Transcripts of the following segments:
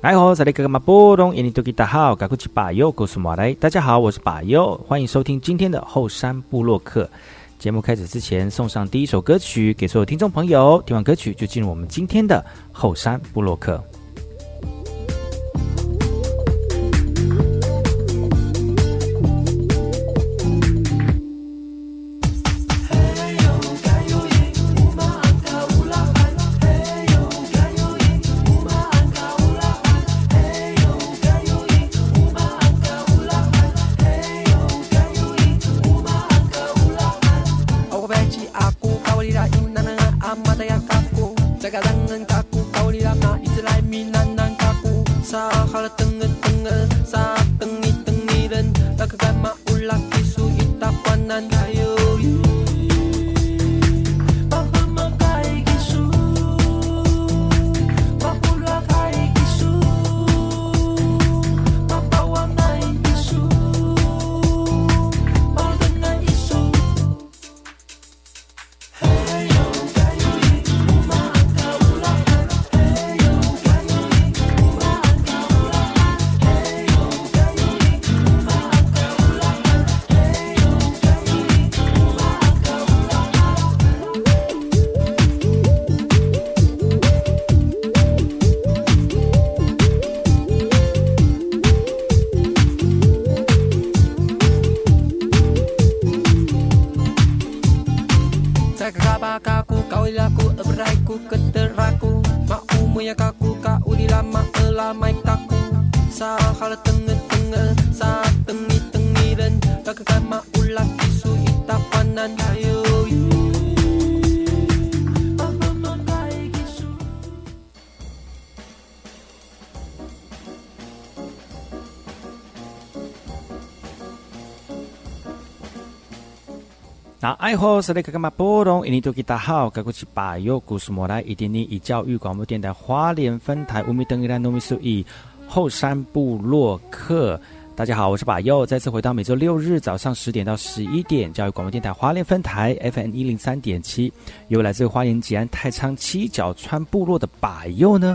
来好，这里哥哥马波隆，印尼多吉达好，赶快去把右告诉马来。大家好，我是把右，欢迎收听今天的后山部落客。节目开始之前，送上第一首歌曲给所有听众朋友。听完歌曲，就进入我们今天的后山部落客。爱好是那个干嘛波动？印尼多吉大好，该过去把右故事莫来，一点点以教育广播电台花莲分台乌米登伊兰糯米苏以后山部落客。大家好，我是把右，再次回到每周六日早上十点到十一点，教育广播电台花莲分台 FM 一零三点七，由来自花莲吉安太仓七角川部落的把右呢。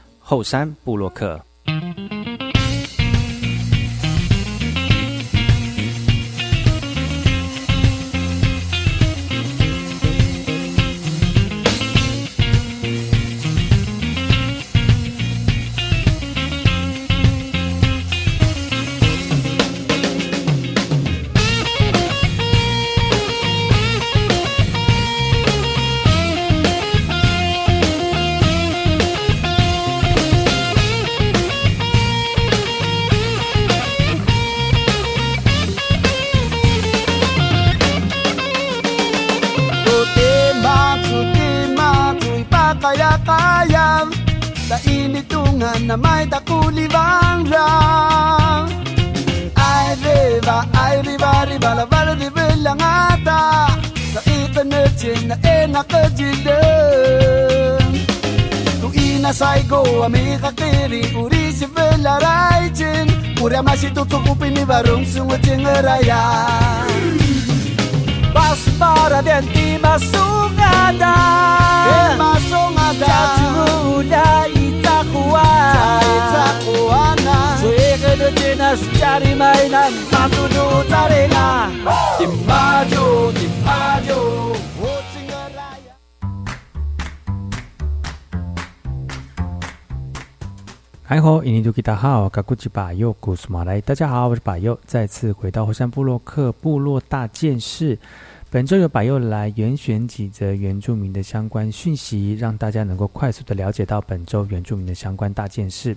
后山布洛克。大家好，印尼多吉达好，卡古吉巴尤古斯马来，大家好，我是巴尤，再次回到火山部落克部落大件事。本周有百佑来严选几则原住民的相关讯息，让大家能够快速的了解到本周原住民的相关大件事。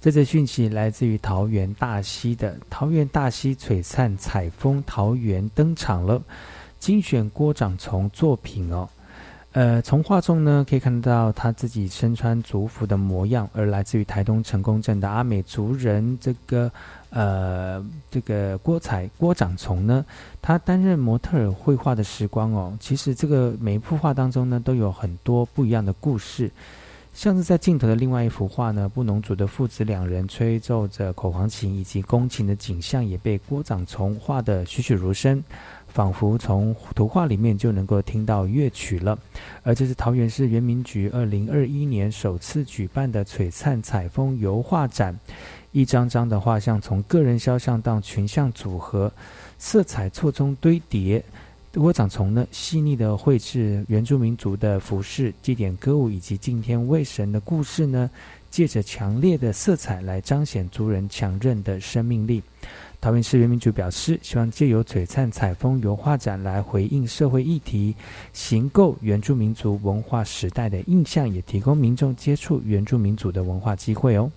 这则讯息来自于桃园大溪的桃园大溪璀璨彩风桃园登场了，精选郭长从作品哦。呃，从画中呢可以看到他自己身穿族服的模样，而来自于台东成功镇的阿美族人，这个呃，这个郭彩郭长从呢，他担任模特儿绘画的时光哦，其实这个每一幅画当中呢，都有很多不一样的故事，像是在镜头的另外一幅画呢，布农族的父子两人吹奏着口簧琴以及宫琴的景象，也被郭长从画的栩栩如生。仿佛从图画里面就能够听到乐曲了，而这是桃园市原民局二零二一年首次举办的璀璨采风油画展，一张张的画像从个人肖像到群像组合，色彩错综堆叠，郭长从呢细腻的绘制原住民族的服饰、祭典歌舞以及敬天卫神的故事呢，借着强烈的色彩来彰显族人强韧的生命力。桃园市原民局表示，希望借由璀璨采风油画展来回应社会议题，形构原住民族文化时代的印象，也提供民众接触原住民族的文化机会哦。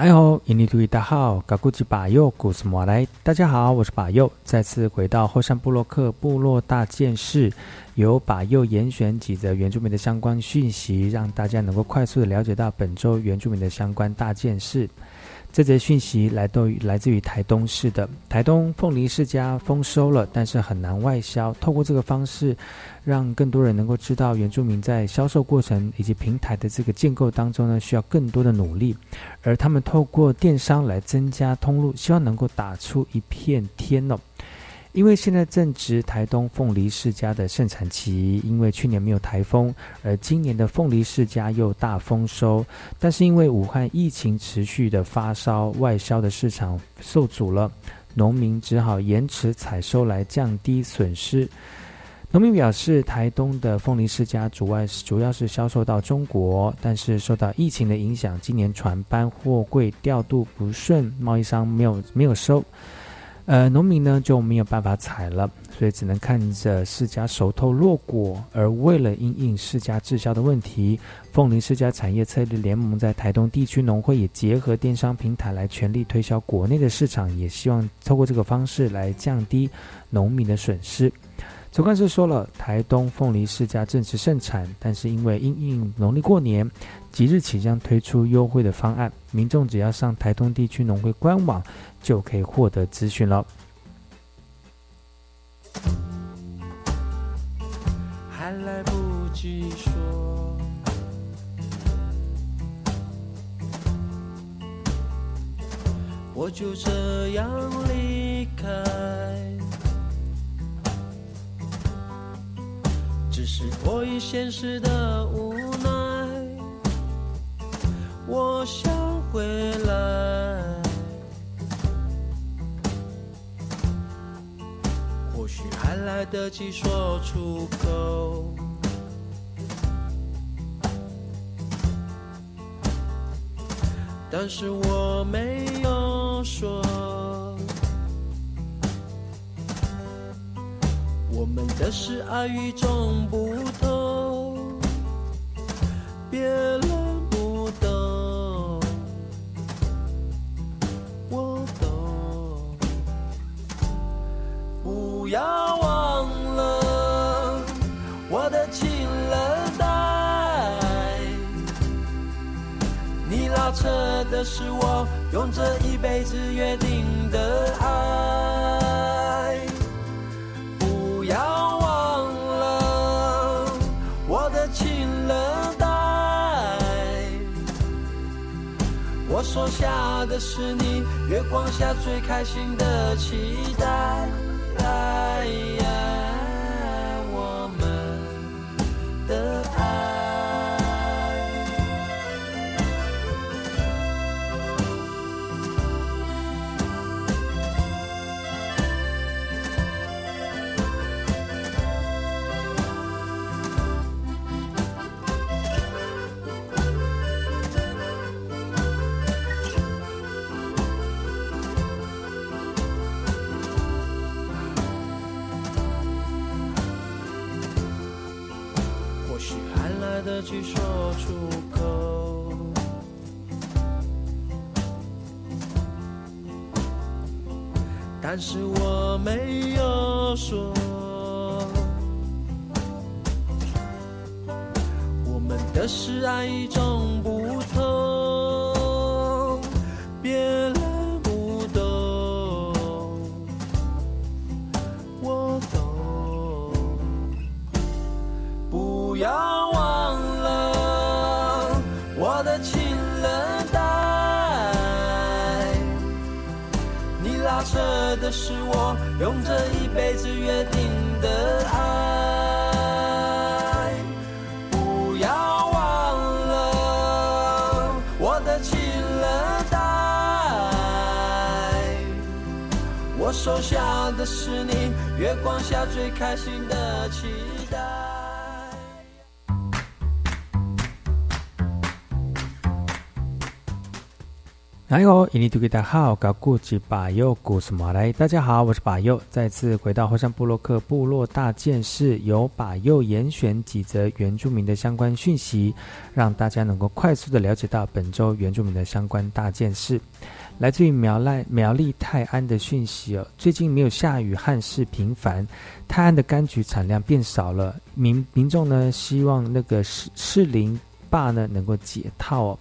大好，印尼土语大号，嘎古吉巴佑，古斯莫来。大家好，我是巴佑，再次回到后山部落克部落大件事，由巴佑严选几则原住民的相关讯息，让大家能够快速的了解到本周原住民的相关大件事。这则讯息来到来自于台东市的台东凤梨世家丰收了，但是很难外销。透过这个方式，让更多人能够知道原住民在销售过程以及平台的这个建构当中呢，需要更多的努力。而他们透过电商来增加通路，希望能够打出一片天哦。因为现在正值台东凤梨世家的盛产期，因为去年没有台风，而今年的凤梨世家又大丰收，但是因为武汉疫情持续的发烧，外销的市场受阻了，农民只好延迟采收来降低损失。农民表示，台东的凤梨世家主外主要是销售到中国，但是受到疫情的影响，今年船班货柜调度不顺，贸易商没有没有收，呃，农民呢就没有办法采了，所以只能看着世家熟透落果。而为了因应世家滞销的问题，凤梨世家产业策略联盟在台东地区农会也结合电商平台来全力推销国内的市场，也希望透过这个方式来降低农民的损失。总干事说了，台东凤梨世家正值盛产，但是因为因应农历过年，即日起将推出优惠的方案，民众只要上台东地区农会官网就可以获得资讯了。还来不及说，我就这样离开。只是迫于现实的无奈，我想回来。或许还来得及说出口，但是我没有说。我们的事爱与众不同，别的是我用这一辈子约定的爱。不要忘了我的情人带，我说下的是你月光下最开心的期待。但是我没有说。我们的事爱与众是我用这一辈子约定的爱，不要忘了我的情人带，我收下的是你月光下最开心的你好，印尼土著大号，高古吉巴佑古什么来？大家好，我是巴佑，再次回到火山部落克部落大件事，由巴佑严选几则原住民的相关讯息，让大家能够快速的了解到本周原住民的相关大件事。来自于苗赖苗栗泰安的讯息哦，最近没有下雨，旱事频繁，泰安的柑橘产量变少了，民民众呢希望那个适适林坝呢能够解套哦。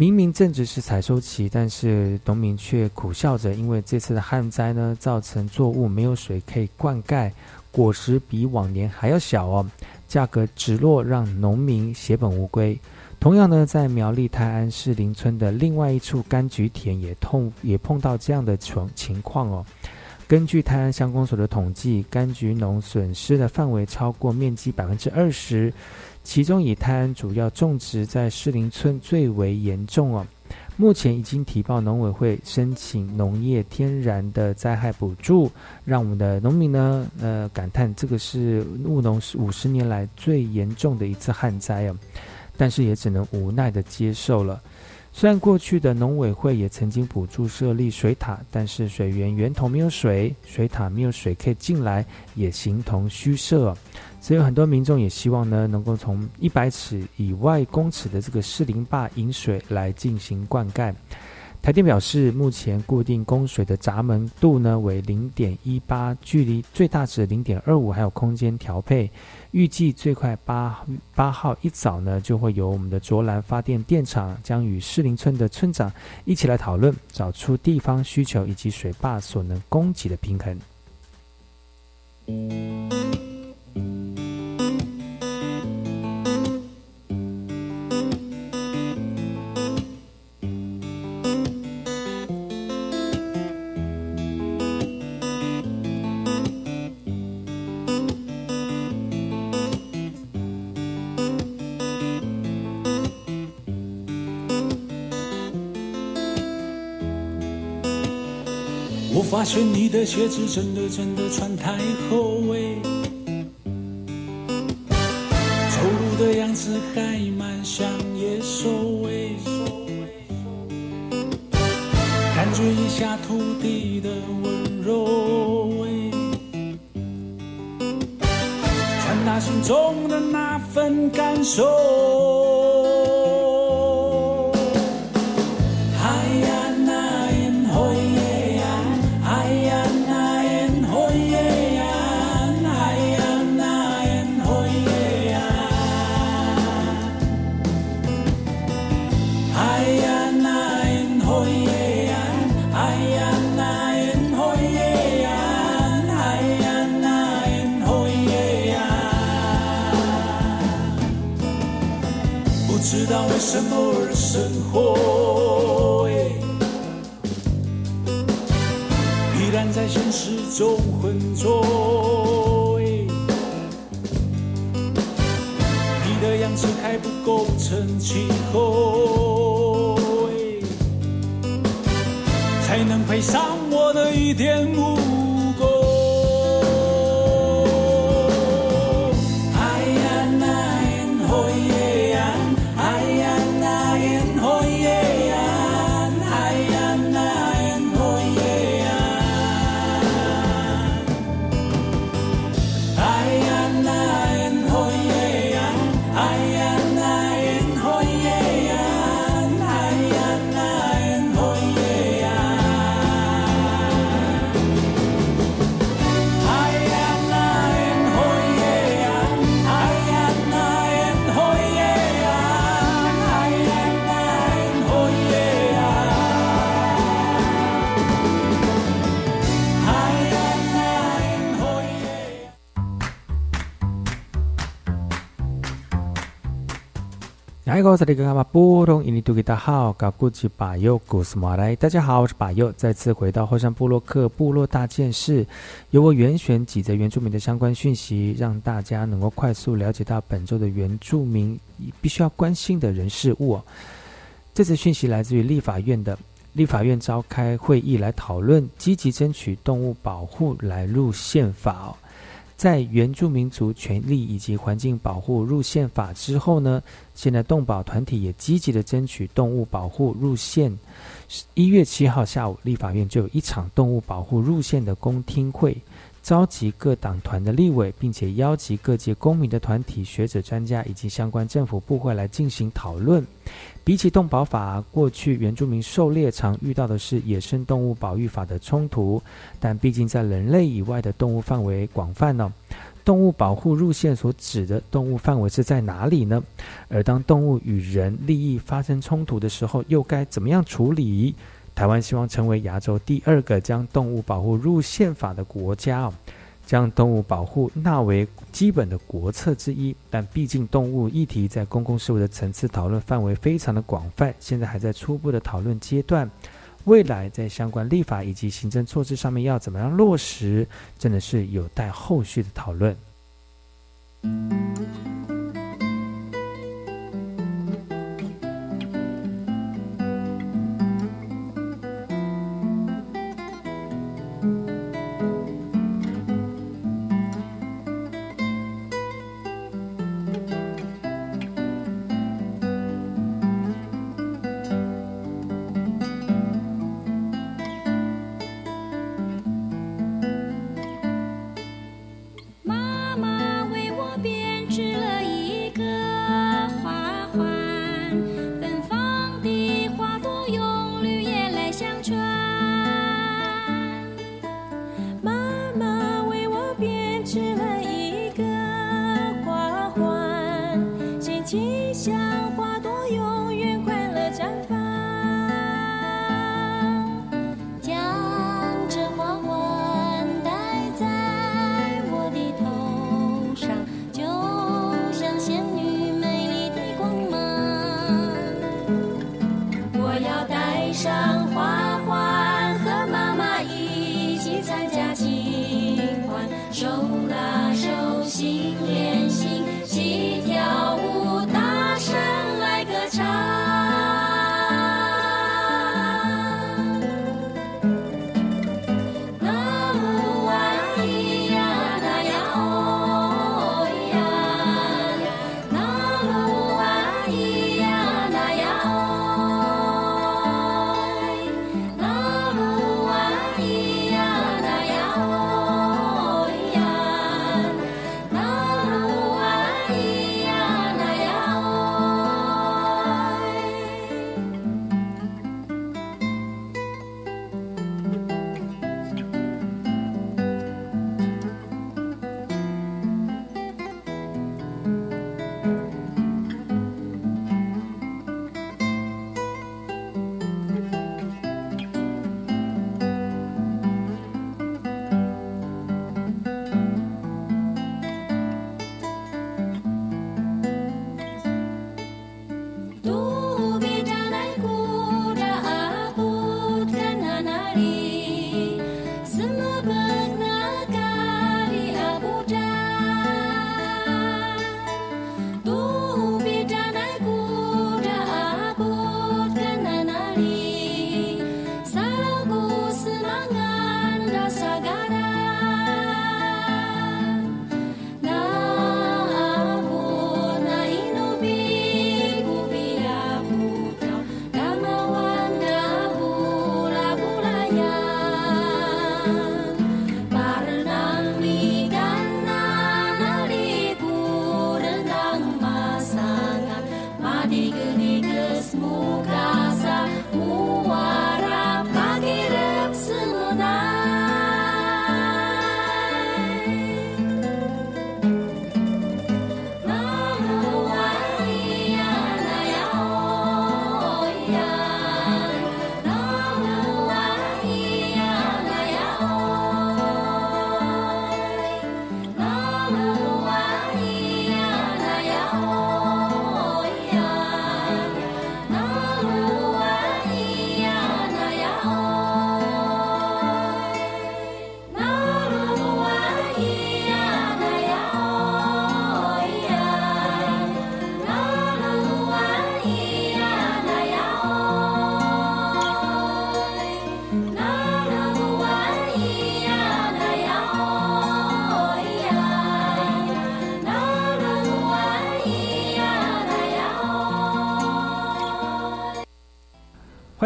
明明正值是采收期，但是农民却苦笑着，因为这次的旱灾呢，造成作物没有水可以灌溉，果实比往年还要小哦，价格直落，让农民血本无归。同样呢，在苗栗泰安市林村的另外一处柑橘田也痛也碰到这样的情情况哦。根据泰安乡公所的统计，柑橘农损失的范围超过面积百分之二十，其中以泰安主要种植在士林村最为严重哦。目前已经提报农委会申请农业天然的灾害补助，让我们的农民呢，呃，感叹这个是务农五十年来最严重的一次旱灾啊，但是也只能无奈的接受了。虽然过去的农委会也曾经补助设立水塔，但是水源源头没有水，水塔没有水可以进来，也形同虚设。所以很多民众也希望呢，能够从一百尺以外公尺的这个士林坝引水来进行灌溉。台电表示，目前固定供水的闸门度呢为零点一八，距离最大值零点二五还有空间调配。预计最快八八号一早呢，就会由我们的卓兰发电电厂将与士林村的村长一起来讨论，找出地方需求以及水坝所能供给的平衡。发现你的鞋子真的真的穿太厚哎，走路的样子还蛮像野兽哎，感觉一下土地的温柔哎，传达心中的那份感受。为什么而生活？依然在现实中浑浊。你的样子还不够成气候，才能配上我的一点无。大家好，我是巴佑，再次回到后山部落克部落大件事，由我原选几则原住民的相关讯息，让大家能够快速了解到本周的原住民必须要关心的人事物。这则讯息来自于立法院的立法院召开会议来讨论积极争取动物保护来入宪法。在原住民族权利以及环境保护入宪法之后呢，现在动保团体也积极的争取动物保护入宪。一月七号下午，立法院就有一场动物保护入宪的公听会。召集各党团的立委，并且邀集各界公民的团体、学者、专家以及相关政府部会来进行讨论。比起动保法，过去原住民狩猎常遇到的是野生动物保育法的冲突，但毕竟在人类以外的动物范围广泛呢。动物保护入线所指的动物范围是在哪里呢？而当动物与人利益发生冲突的时候，又该怎么样处理？台湾希望成为亚洲第二个将动物保护入宪法的国家哦，将动物保护纳为基本的国策之一。但毕竟动物议题在公共事务的层次讨论范围非常的广泛，现在还在初步的讨论阶段。未来在相关立法以及行政措施上面要怎么样落实，真的是有待后续的讨论。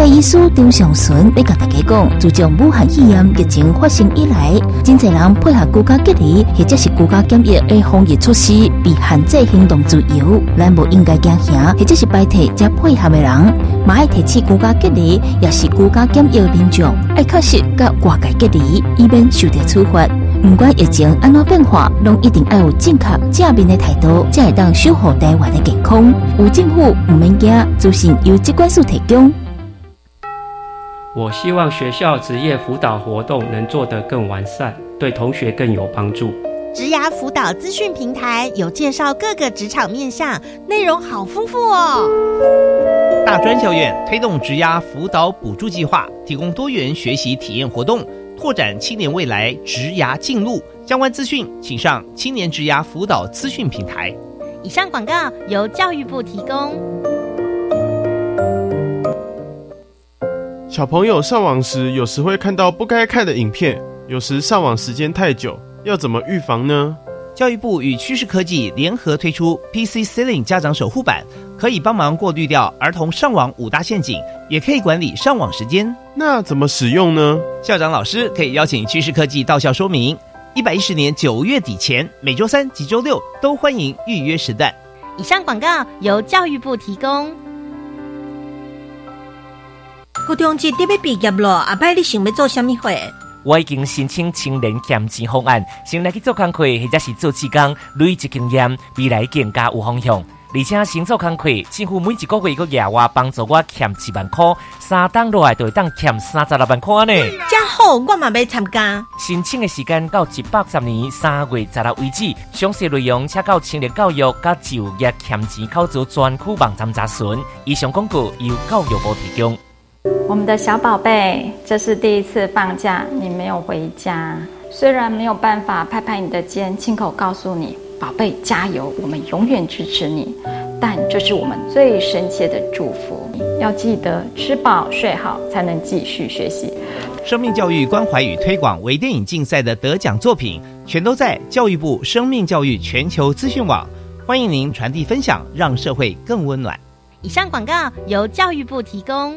台医师张尚顺要甲大家讲，自从武汉肺炎疫情发生以来，真侪人配合居家隔离或者是居家检疫的防疫措施，被限制行动自由。咱无应该惊吓，或者是拜托加配合的人，嘛爱提起居家隔离，也是居家检疫民众，爱确实甲外界隔离，以免受到处罚。不管疫情安怎变化，拢一定要有正确正面的态度，才会当守护台湾的健康。有政府唔免惊，资讯由机关所提供。我希望学校职业辅导活动能做得更完善，对同学更有帮助。职涯辅导资讯平台有介绍各个职场面向，内容好丰富哦。大专校院推动职涯辅导补助计划，提供多元学习体验活动。拓展青年未来职涯进路相关资讯，请上青年职涯辅导资讯平台。以上广告由教育部提供。小朋友上网时，有时会看到不该看的影片，有时上网时间太久，要怎么预防呢？教育部与趋势科技联合推出 PC Ceiling 家长守护版，可以帮忙过滤掉儿童上网五大陷阱，也可以管理上网时间。那怎么使用呢？校长老师可以邀请趋势科技到校说明。一百一十年九月底前，每周三及周六都欢迎预约时段。以上广告由教育部提供。高中级得要毕业了，阿伯你想要做什么会？我已经申请青年减钱方案，先来去做工课或者是做志工，累积经验，未来更加有方向。而且先做工课，政府每一个月个月我帮助我欠一万块，三档落来就会当欠三十六万块呢。真好，我嘛要参加。申请的时间到一百十年三月十六为止，详细内容请到青年教育甲就业欠钱考足专区网站查询。以上广告由教育部提供。我们的小宝贝，这是第一次放假，你没有回家。虽然没有办法拍拍你的肩，亲口告诉你，宝贝加油，我们永远支持你。但这是我们最深切的祝福。要记得吃饱睡好，才能继续学习。生命教育关怀与推广微电影竞赛的得奖作品，全都在教育部生命教育全球资讯网。欢迎您传递分享，让社会更温暖。以上广告由教育部提供。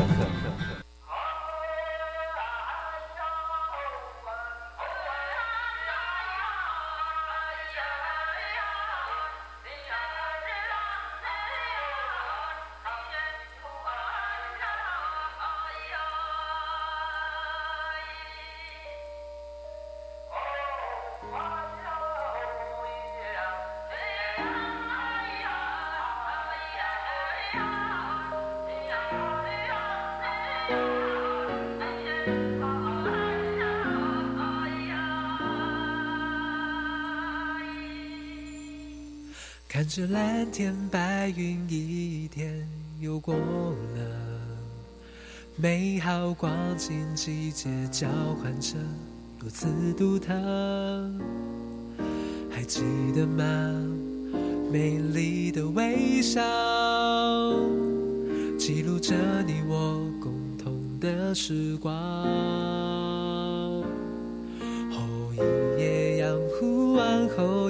着蓝天白云，一天又过了，美好光景季节交换着，如此独特。还记得吗？美丽的微笑，记录着你我共同的时光。后一夜阳湖岸，后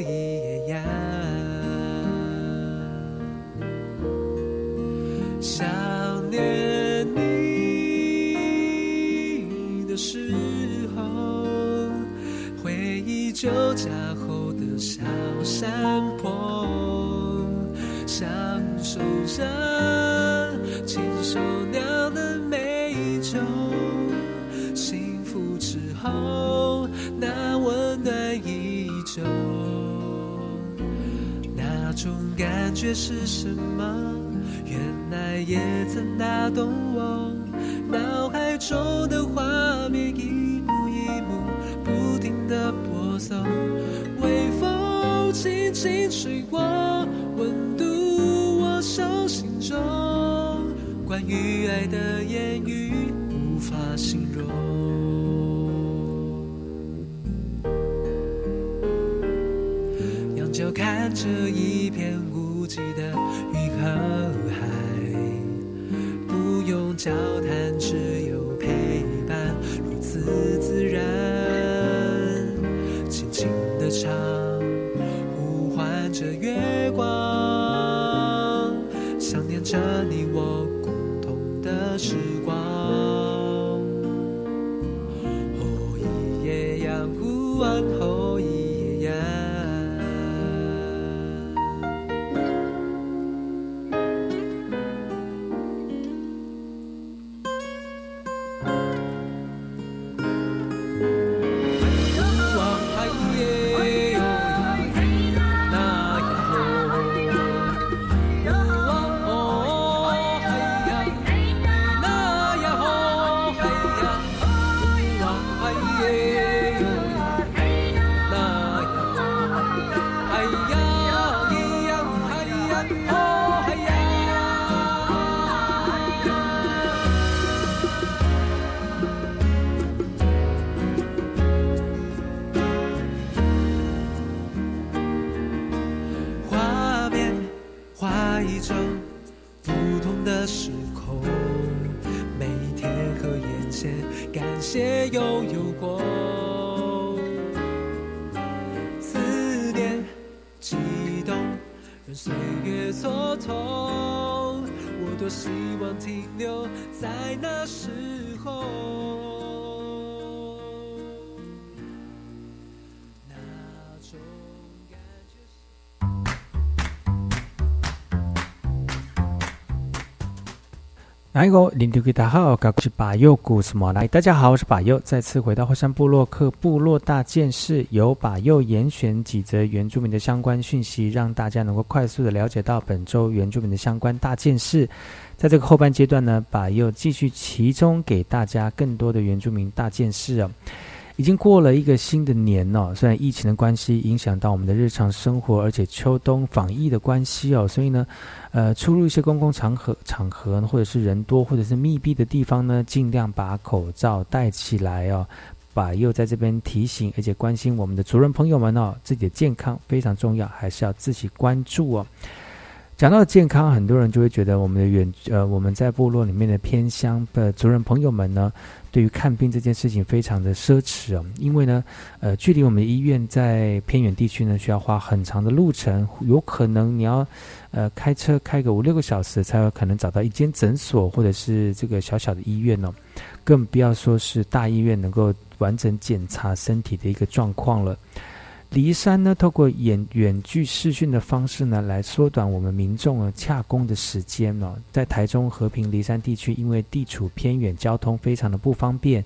山坡，享受着亲手酿的美酒。幸福之后，那温暖依旧。那种感觉是什么？原来也曾打动我。脑海中的画面一幕一幕不停的播送，风轻轻吹过，温度我手心中。关于爱的言语无法形容。仰角看着一片无际的云和海，不用交谈，着你我共同的时光。哪一个领导给大家好，我是巴佑，古斯莫来。大家好，我是巴佑，再次回到火山部落克部落大件事，由巴佑严选几则原住民的相关讯息，让大家能够快速的了解到本周原住民的相关大件事。在这个后半阶段呢，巴佑继续其中给大家更多的原住民大件事哦。已经过了一个新的年哦，虽然疫情的关系影响到我们的日常生活，而且秋冬防疫的关系哦，所以呢，呃，出入一些公共场合场合或者是人多或者是密闭的地方呢，尽量把口罩戴起来哦。把又在这边提醒，而且关心我们的族人朋友们哦，自己的健康非常重要，还是要自己关注哦。讲到健康，很多人就会觉得我们的远呃，我们在部落里面的偏乡的族人朋友们呢，对于看病这件事情非常的奢侈哦，因为呢，呃，距离我们医院在偏远地区呢，需要花很长的路程，有可能你要呃开车开个五六个小时，才有可能找到一间诊所或者是这个小小的医院哦，更不要说是大医院能够完整检查身体的一个状况了。骊山呢，透过远远距视讯的方式呢，来缩短我们民众啊洽公的时间哦。在台中和平骊山地区，因为地处偏远，交通非常的不方便，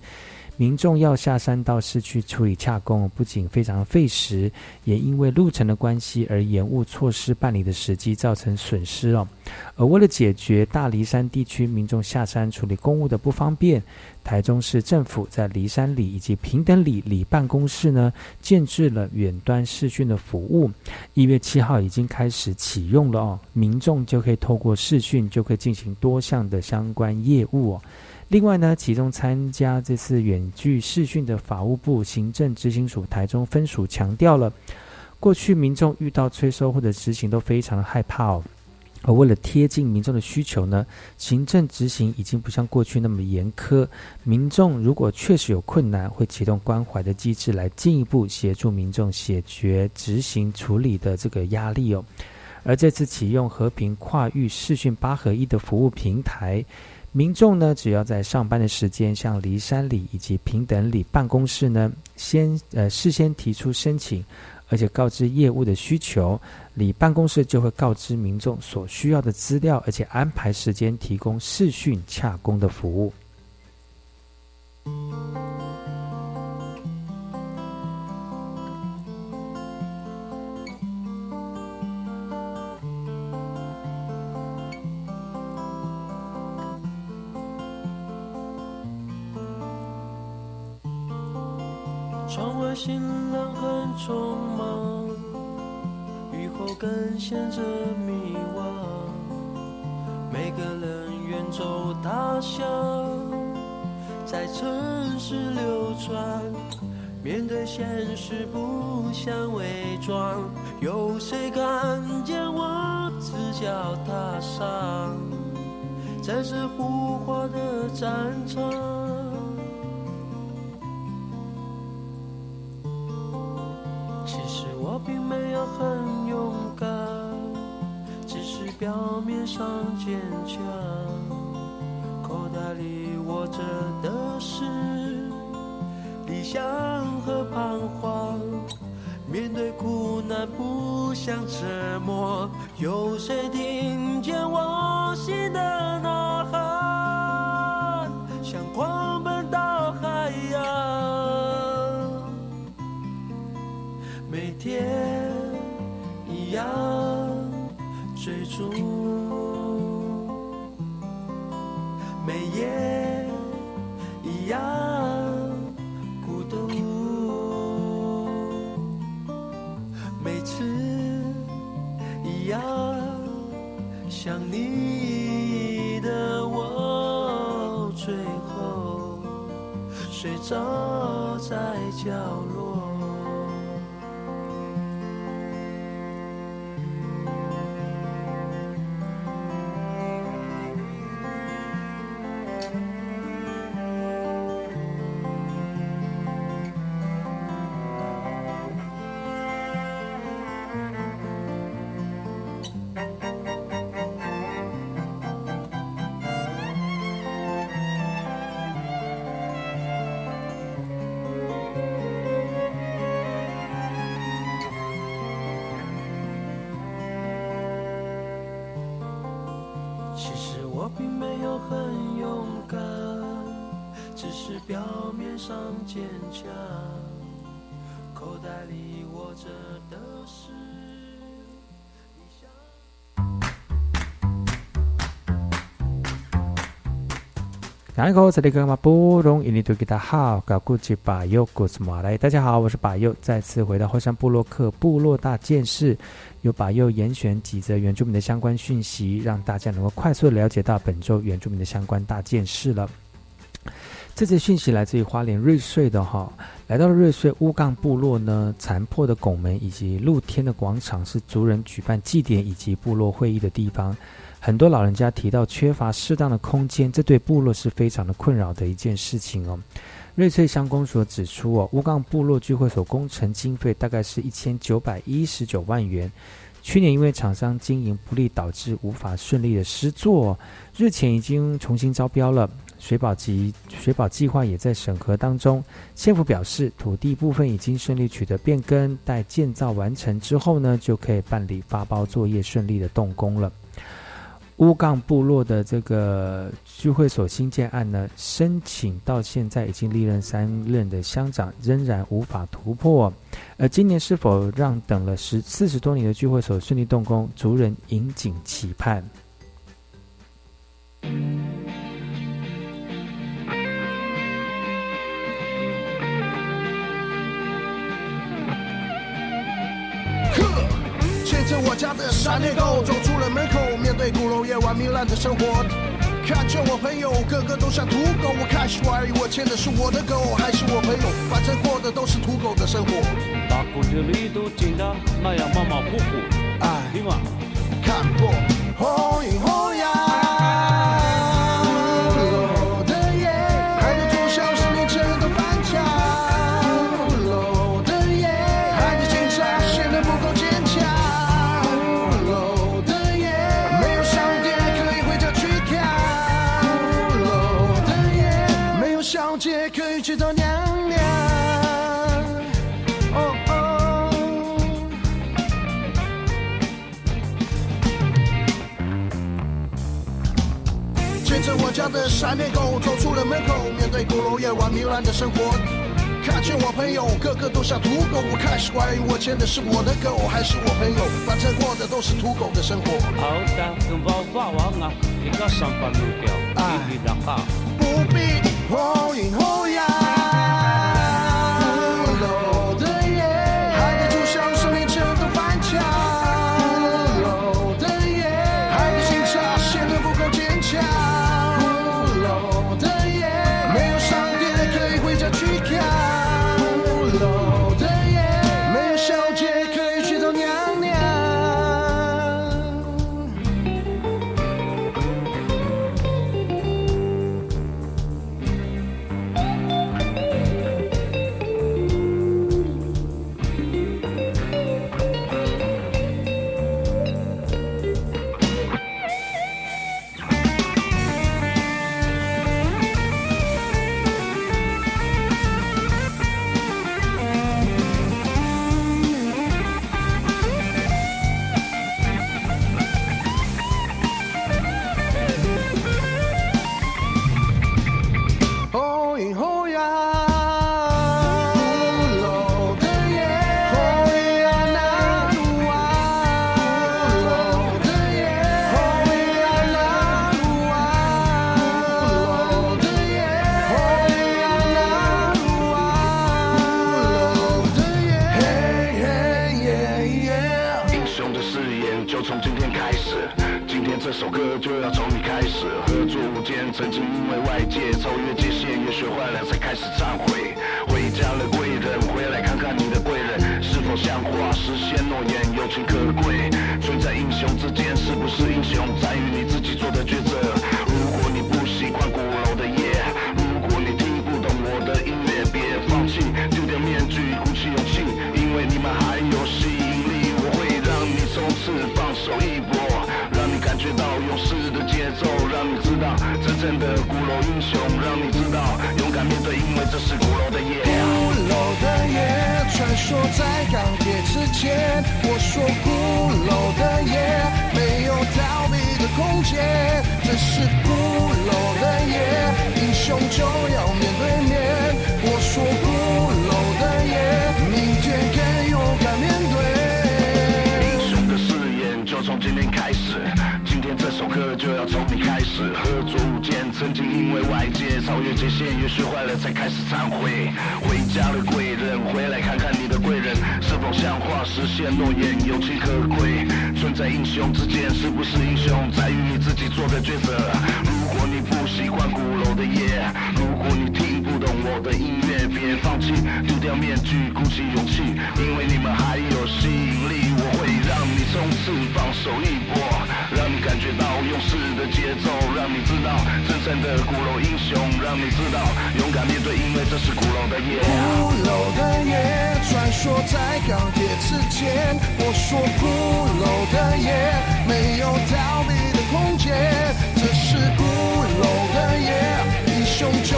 民众要下山到市区处理洽公，不仅非常费时，也因为路程的关系而延误措施办理的时机，造成损失哦。而为了解决大离山地区民众下山处理公务的不方便，台中市政府在离山里以及平等里里办公室呢，建制了远端视讯的服务。一月七号已经开始启用了哦，民众就可以透过视讯就可以进行多项的相关业务哦。另外呢，其中参加这次远距视讯的法务部行政执行署台中分署强调了，过去民众遇到催收或者执行都非常害怕哦。而为了贴近民众的需求呢，行政执行已经不像过去那么严苛。民众如果确实有困难，会启动关怀的机制来进一步协助民众解决执行处理的这个压力哦。而这次启用和平跨域视讯八合一的服务平台，民众呢只要在上班的时间向离山里以及平等里办公室呢，先呃事先提出申请。而且告知业务的需求，里办公室就会告知民众所需要的资料，而且安排时间提供视讯洽公的服务。行人很匆忙，雨后更显着迷惘。每个人远走他乡，在城市流转。面对现实不想伪装，有谁看见我赤脚踏上，在这浮华的战场？我并没有很勇敢，只是表面上坚强，口袋里握着的是。理想和彷徨，面对苦难不想沉默。有谁听见我心的呐喊？夜一样追逐，每夜一样。想你的我，最后睡着在角坚强，口袋里握着的是然后这里个嘛？不容易，你都给他好，搞估计把右古斯马来。大家好，我是把右，再次回到后山部落克部落大件事，由把右严选几则原住民的相关讯息，让大家能够快速了解到本周原住民的相关大件事了。这则讯息来自于花莲瑞穗的哈，来到了瑞穗乌杠部落呢，残破的拱门以及露天的广场是族人举办祭典以及部落会议的地方。很多老人家提到缺乏适当的空间，这对部落是非常的困扰的一件事情哦。瑞穗乡公所指出哦，乌杠部落聚会所工程经费大概是一千九百一十九万元，去年因为厂商经营不利，导致无法顺利的施作，日前已经重新招标了。水保及水保计划也在审核当中。县府表示，土地部分已经顺利取得变更，待建造完成之后呢，就可以办理发包作业，顺利的动工了。乌杠部落的这个聚会所新建案呢，申请到现在已经历任三任的乡长，仍然无法突破。而今年是否让等了十四十多年的聚会所顺利动工，族人引颈期盼。牵着我家的闪电狗走出了门口，面对鼓楼夜晚糜烂的生活。看见我朋友个个都像土狗，我开始怀疑我牵的是我的狗还是我朋友，反正过的都是土狗的生活。大姑的里都紧的那样马马虎虎，哎，听嘛，看破红云鼓楼夜晚糜烂的生活。看见我朋友个个都像土狗，我开始怀疑我牵的是我的狗还是我朋友，反正过的都是土狗的生活。好的，跟娃娃王啊，一个上班路标，一笔两画，不必红云红呀。无间，曾经因为外界超越界限，也学坏了才开始忏悔。回家了贵人，回来看看你的贵人是否像话，实现诺言，友情可贵。存在英雄之间，是不是英雄在于你自己做的抉择。如果你不习惯鼓楼的夜，如果你听不懂我的音乐，别放弃，丢掉面具，鼓起勇气，因为你们还有吸引力。我会让你从此放手一搏，让你感觉到勇士的节奏，让你知道正的鼓楼英雄，让你知道勇敢面对，因为这是鼓楼的夜。鼓楼的夜，传说在钢铁之间。我说鼓楼的夜，没有逃避的空间。这是鼓楼的夜，英雄就要面对面。我说首歌就要从你开始。合作无间，曾经因为外界超越界限，也学坏了才开始忏悔。回家的贵人，回来看看你的贵人是否像话，实现诺言，有情可贵。存在英雄之间，是不是英雄在于你自己做的抉择。如果你不习惯鼓楼的夜，如果你听不懂我的音乐，别放弃，丢掉面具，鼓起勇气，因为你们还有吸引力。我会让你冲刺，放手一搏，节奏，让你知道真正的骷髅英雄，让你知道勇敢面对，因为这是骷髅的夜。骷髅的夜，传说在钢铁之间。我说骷髅的夜，没有逃避的空间。这是骷髅的夜，英雄就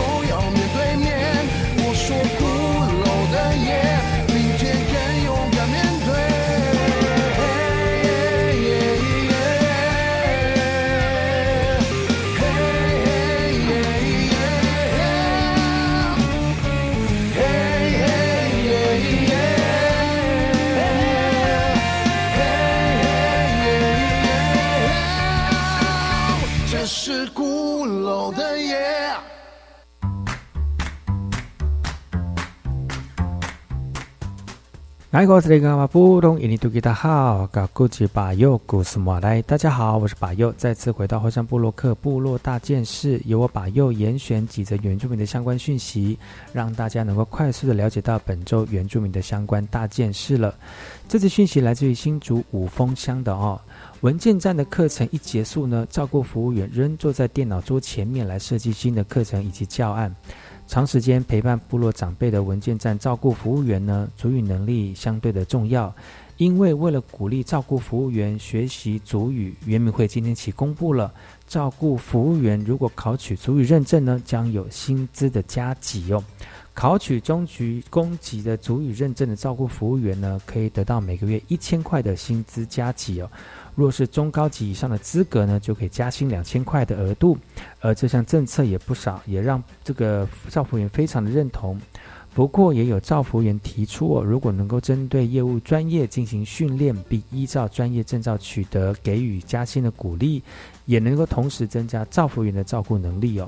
大好，噶古吉巴佑古斯莫来，大家好，我是巴佑，再次回到后山部落克部落大件事，由我巴佑严选几则原住民的相关讯息，让大家能够快速的了解到本周原住民的相关大件事了。这次讯息来自于新竹五峰乡的哦，文件站的课程一结束呢，照顾服务员仍坐在电脑桌前面来设计新的课程以及教案。长时间陪伴部落长辈的文件站照顾服务员呢，主语能力相对的重要。因为为了鼓励照顾服务员学习主语，原民会今天起公布了，照顾服务员如果考取主语认证呢，将有薪资的加给哦。考取中级、公级的主语认证的照顾服务员呢，可以得到每个月一千块的薪资加给哦。若是中高级以上的资格呢，就可以加薪两千块的额度。而这项政策也不少，也让这个照服员非常的认同。不过，也有照服员提出哦，如果能够针对业务专业进行训练，并依照专业证照取得，给予加薪的鼓励，也能够同时增加照服员的照顾能力哦。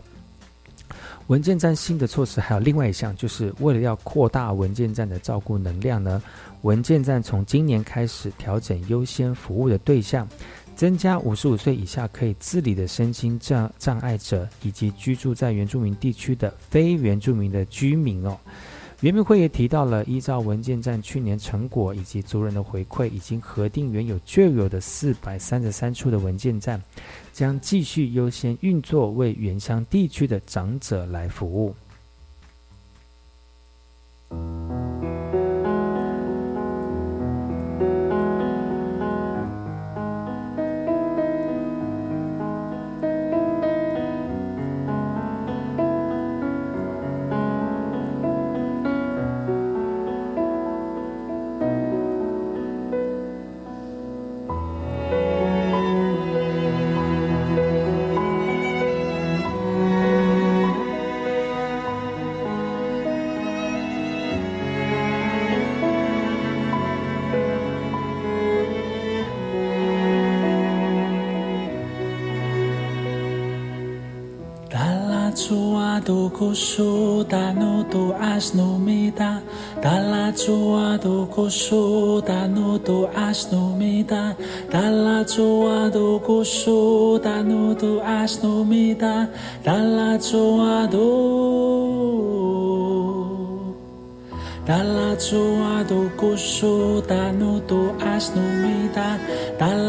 文件站新的措施还有另外一项，就是为了要扩大文件站的照顾能量呢，文件站从今年开始调整优先服务的对象，增加五十五岁以下可以自理的身心障障碍者，以及居住在原住民地区的非原住民的居民哦。原民会也提到了，依照文件站去年成果以及族人的回馈，已经核定原有旧有的四百三十三处的文件站，将继续优先运作，为原乡地区的长者来服务。do koso dano do asnomida dalla joa do koso dano do asnomida dalla joa do koso dano do asnomida dalla joa do dalla joa do koso dano do dalla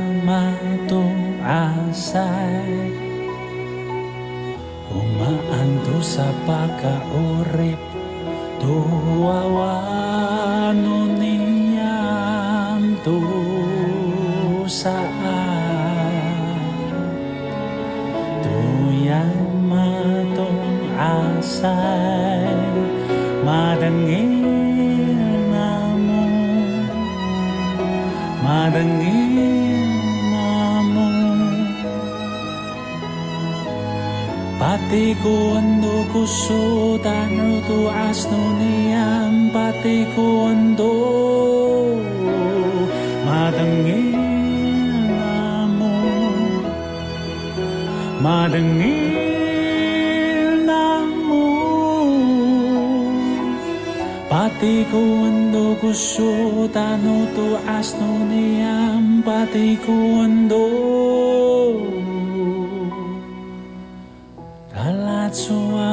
kasay Umaanto sa pakaurip Tuwawano tu saat. Tuyang matong asay Madangil na mo Madangil patikuando kuso tanro tu asno niam patikuando madangin amo madangin amo patikuando kuso tanro tu asno niam patikuando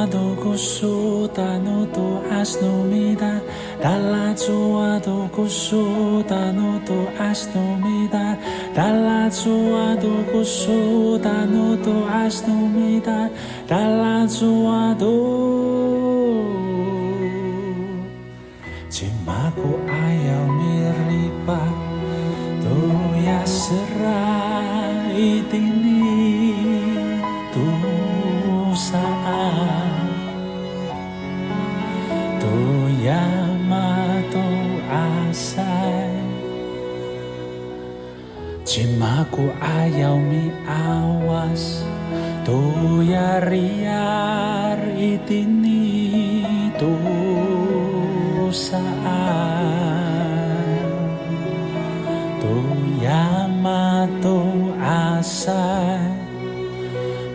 do kusuta no to asnomida dalla tua do kusuta no to asnomida dalla tua do kusuta no to asnomida dalla tua do Tu ayau mi awas tu yariar itini tu saan tu ya matu asa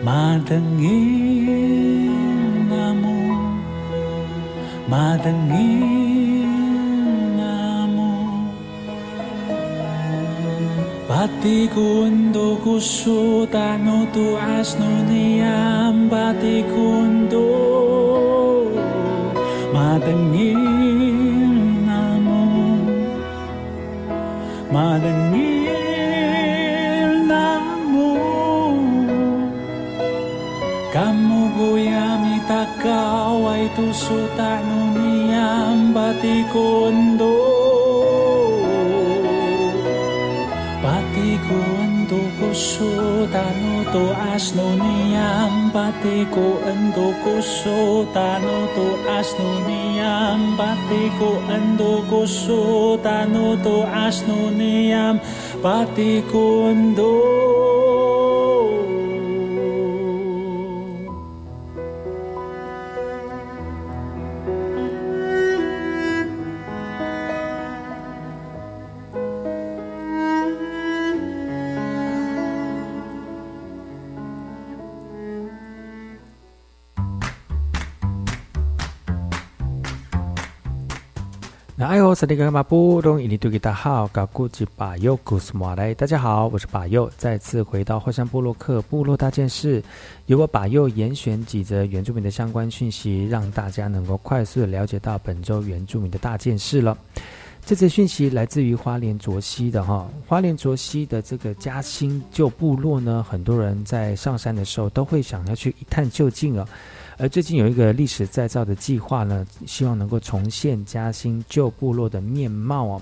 madengi namu madengi Patiku untuk kusu tanu tu asnuni patiku untuk. Madengi namu madengi namu kamu goyami takawai tu sutanu ni ambatiku untuk. koso tano to asno niyam pati ko ando koso tano to asno niyam pati ko ando koso tano to asno niyam pati ko ando 大家好，我是巴尤，再次回到后山部落克部落大件事，由我巴尤严选几则原住民的相关讯息，让大家能够快速的了解到本周原住民的大件事了。这则讯息来自于花莲卓溪的哈，花莲卓溪的这个嘉兴旧部落呢，很多人在上山的时候都会想要去一探究竟啊。而最近有一个历史再造的计划呢，希望能够重现嘉兴旧部落的面貌哦。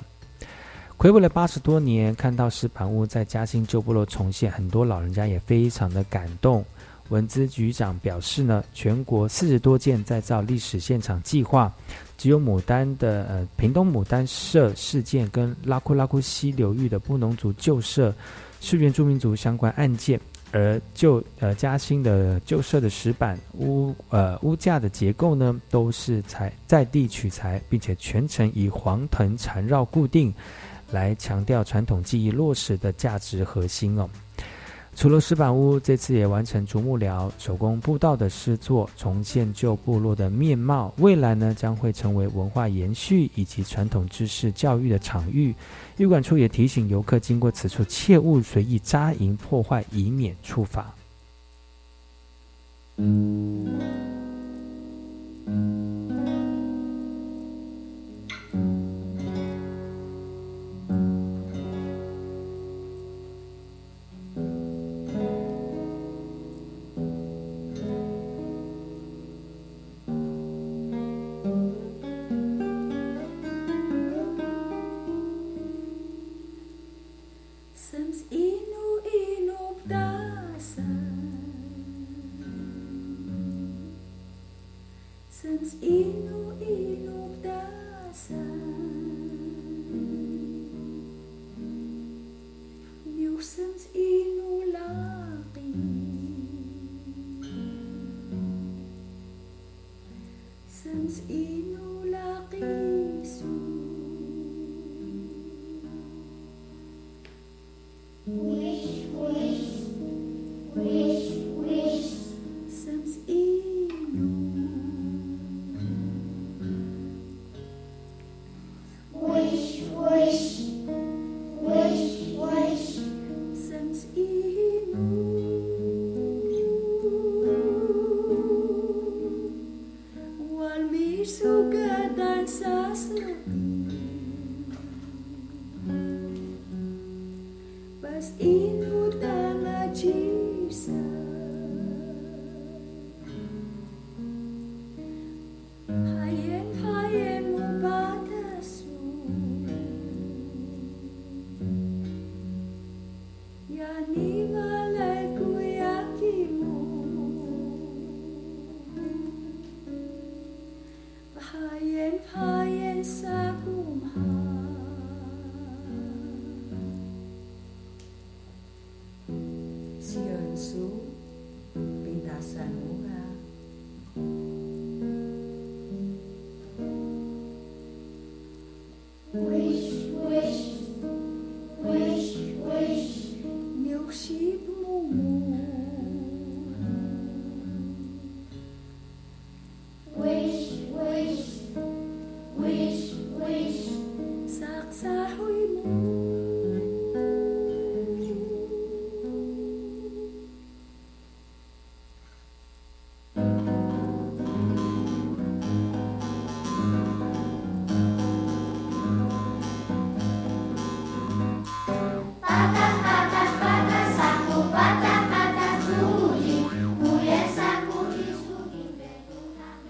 回味了八十多年，看到石盘屋在嘉兴旧部落重现，很多老人家也非常的感动。文资局长表示呢，全国四十多件再造历史现场计划，只有牡丹的呃屏东牡丹社事件跟拉库拉库溪流域的布农族旧社是原住民族相关案件，而旧呃嘉兴的旧社的石板屋呃屋架的结构呢，都是采在地取材，并且全程以黄藤缠绕固定，来强调传统技艺落实的价值核心哦。除了石板屋，这次也完成竹木寮手工步道的施作，重现旧部落的面貌。未来呢，将会成为文化延续以及传统知识教育的场域。预管处也提醒游客，经过此处切勿随意扎营破坏，以免处罚。